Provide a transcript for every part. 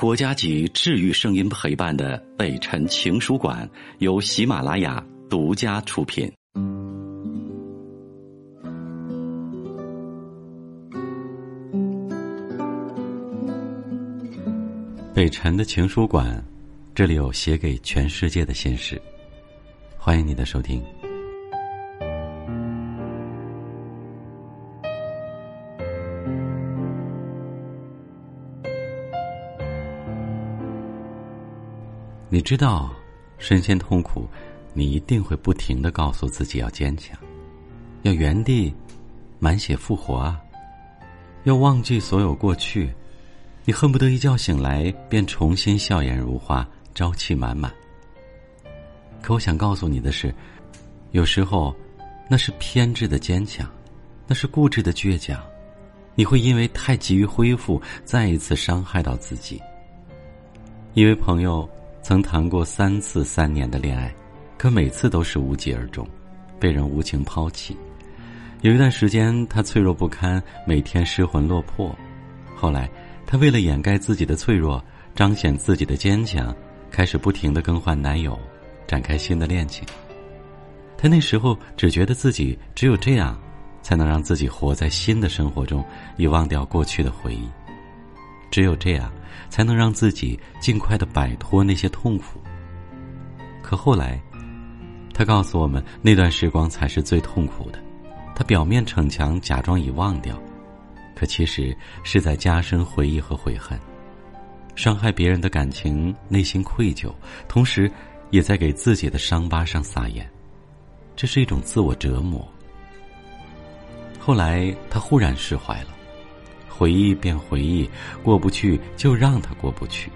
国家级治愈声音陪伴的北辰情书馆由喜马拉雅独家出品。北辰的情书馆，这里有写给全世界的心事，欢迎你的收听。你知道，身陷痛苦，你一定会不停的告诉自己要坚强，要原地满血复活啊！要忘记所有过去，你恨不得一觉醒来便重新笑颜如花，朝气满满。可我想告诉你的是，有时候那是偏执的坚强，那是固执的倔强，你会因为太急于恢复，再一次伤害到自己。一位朋友。曾谈过三次三年的恋爱，可每次都是无疾而终，被人无情抛弃。有一段时间，她脆弱不堪，每天失魂落魄。后来，她为了掩盖自己的脆弱，彰显自己的坚强，开始不停的更换男友，展开新的恋情。他那时候只觉得自己只有这样，才能让自己活在新的生活中，遗忘掉过去的回忆。只有这样，才能让自己尽快的摆脱那些痛苦。可后来，他告诉我们，那段时光才是最痛苦的。他表面逞强，假装已忘掉，可其实是在加深回忆和悔恨，伤害别人的感情，内心愧疚，同时也在给自己的伤疤上撒盐。这是一种自我折磨。后来，他忽然释怀了。回忆便回忆，过不去就让他过不去。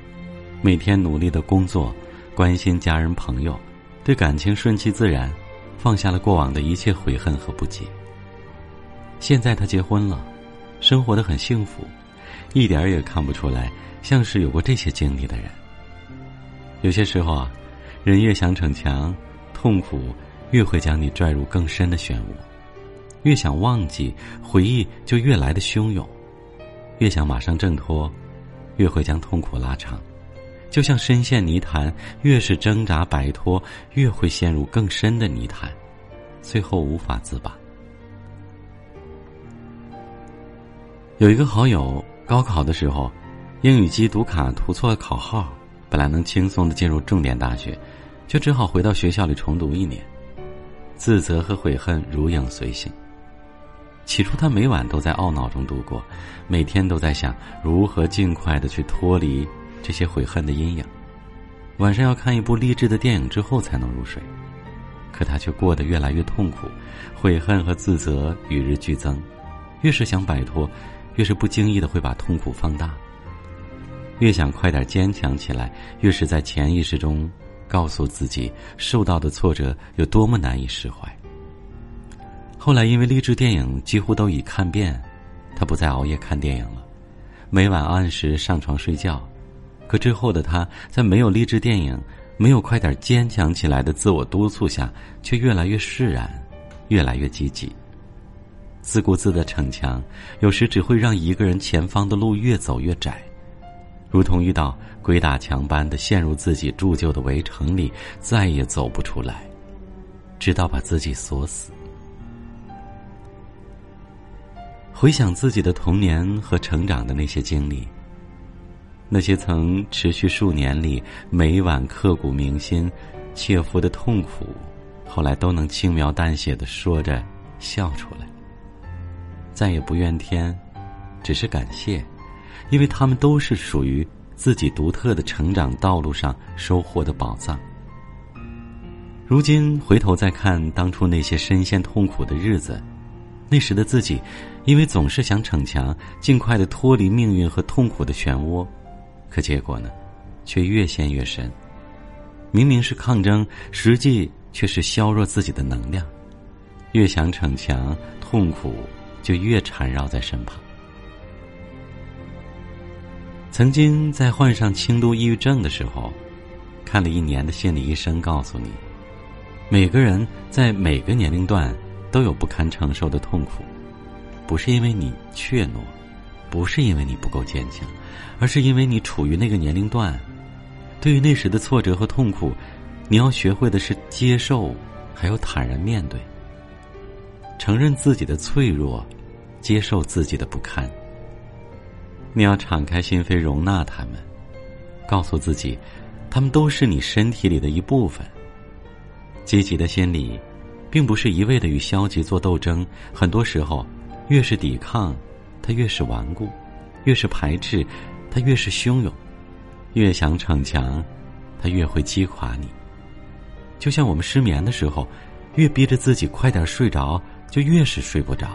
每天努力的工作，关心家人朋友，对感情顺其自然，放下了过往的一切悔恨和不解。现在他结婚了，生活的很幸福，一点儿也看不出来像是有过这些经历的人。有些时候啊，人越想逞强，痛苦越会将你拽入更深的漩涡；越想忘记，回忆就越来的汹涌。越想马上挣脱，越会将痛苦拉长，就像深陷泥潭，越是挣扎摆脱，越会陷入更深的泥潭，最后无法自拔。有一个好友高考的时候，英语机读卡涂错了考号，本来能轻松的进入重点大学，却只好回到学校里重读一年，自责和悔恨如影随形。起初，他每晚都在懊恼中度过，每天都在想如何尽快的去脱离这些悔恨的阴影。晚上要看一部励志的电影之后才能入睡，可他却过得越来越痛苦，悔恨和自责与日俱增。越是想摆脱，越是不经意的会把痛苦放大。越想快点坚强起来，越是在潜意识中告诉自己受到的挫折有多么难以释怀。后来，因为励志电影几乎都已看遍，他不再熬夜看电影了，每晚按时上床睡觉。可之后的他，在没有励志电影、没有快点坚强起来的自我督促下，却越来越释然，越来越积极。自顾自的逞强，有时只会让一个人前方的路越走越窄，如同遇到鬼打墙般的陷入自己铸就的围城里，再也走不出来，直到把自己锁死。回想自己的童年和成长的那些经历，那些曾持续数年里每晚刻骨铭心、切肤的痛苦，后来都能轻描淡写的说着笑出来，再也不怨天，只是感谢，因为他们都是属于自己独特的成长道路上收获的宝藏。如今回头再看当初那些深陷痛苦的日子。那时的自己，因为总是想逞强，尽快的脱离命运和痛苦的漩涡，可结果呢，却越陷越深。明明是抗争，实际却是削弱自己的能量。越想逞强，痛苦就越缠绕在身旁。曾经在患上轻度抑郁症的时候，看了一年的心理医生，告诉你，每个人在每个年龄段。都有不堪承受的痛苦，不是因为你怯懦，不是因为你不够坚强，而是因为你处于那个年龄段。对于那时的挫折和痛苦，你要学会的是接受，还有坦然面对，承认自己的脆弱，接受自己的不堪。你要敞开心扉，容纳他们，告诉自己，他们都是你身体里的一部分。积极的心理，并不是一味的与消极做斗争，很多时候，越是抵抗，它越是顽固；越是排斥，它越是汹涌；越想逞强，它越会击垮你。就像我们失眠的时候，越逼着自己快点睡着，就越是睡不着。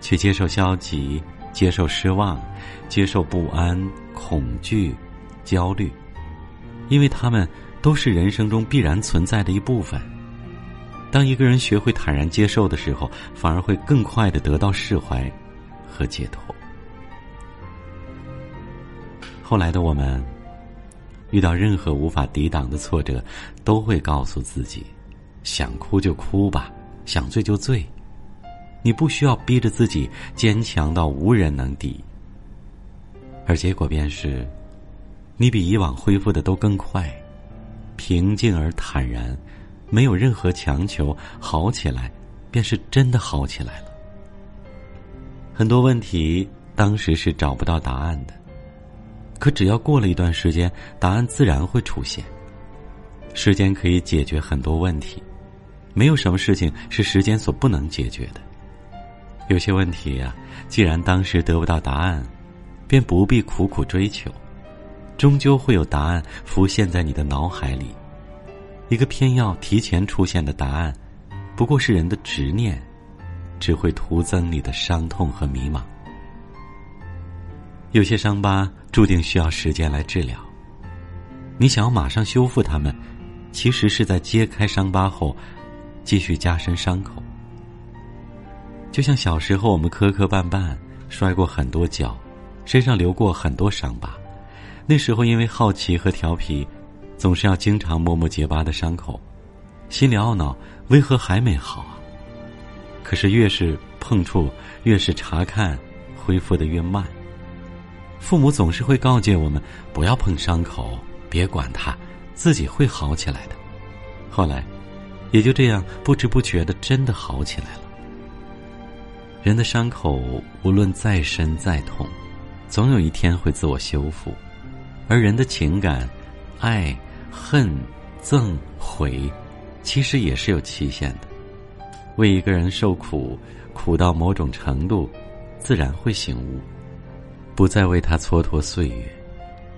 去接受消极。接受失望，接受不安、恐惧、焦虑，因为他们都是人生中必然存在的一部分。当一个人学会坦然接受的时候，反而会更快的得到释怀和解脱。后来的我们，遇到任何无法抵挡的挫折，都会告诉自己：想哭就哭吧，想醉就醉。你不需要逼着自己坚强到无人能敌，而结果便是，你比以往恢复的都更快，平静而坦然，没有任何强求，好起来，便是真的好起来了。很多问题当时是找不到答案的，可只要过了一段时间，答案自然会出现。时间可以解决很多问题，没有什么事情是时间所不能解决的。有些问题呀，既然当时得不到答案，便不必苦苦追求，终究会有答案浮现在你的脑海里。一个偏要提前出现的答案，不过是人的执念，只会徒增你的伤痛和迷茫。有些伤疤注定需要时间来治疗，你想要马上修复它们，其实是在揭开伤疤后，继续加深伤口。就像小时候，我们磕磕绊绊，摔过很多跤，身上流过很多伤疤。那时候因为好奇和调皮，总是要经常摸摸结疤的伤口，心里懊恼为何还没好啊？可是越是碰触，越是查看，恢复的越慢。父母总是会告诫我们不要碰伤口，别管它，自己会好起来的。后来，也就这样不知不觉的真的好起来了。人的伤口无论再深再痛，总有一天会自我修复；而人的情感，爱、恨、憎、悔，其实也是有期限的。为一个人受苦，苦到某种程度，自然会醒悟，不再为他蹉跎岁月。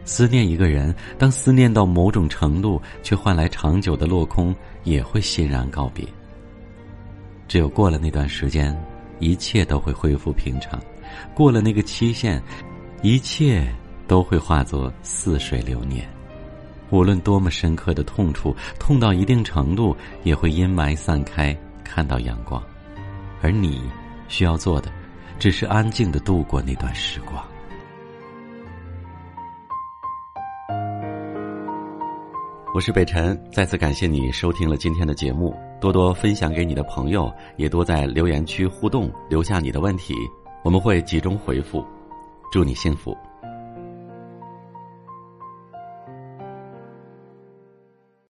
思念一个人，当思念到某种程度，却换来长久的落空，也会欣然告别。只有过了那段时间。一切都会恢复平常，过了那个期限，一切都会化作似水流年。无论多么深刻的痛处，痛到一定程度，也会阴霾散开，看到阳光。而你需要做的，只是安静的度过那段时光。我是北辰，再次感谢你收听了今天的节目，多多分享给你的朋友，也多在留言区互动，留下你的问题，我们会集中回复。祝你幸福。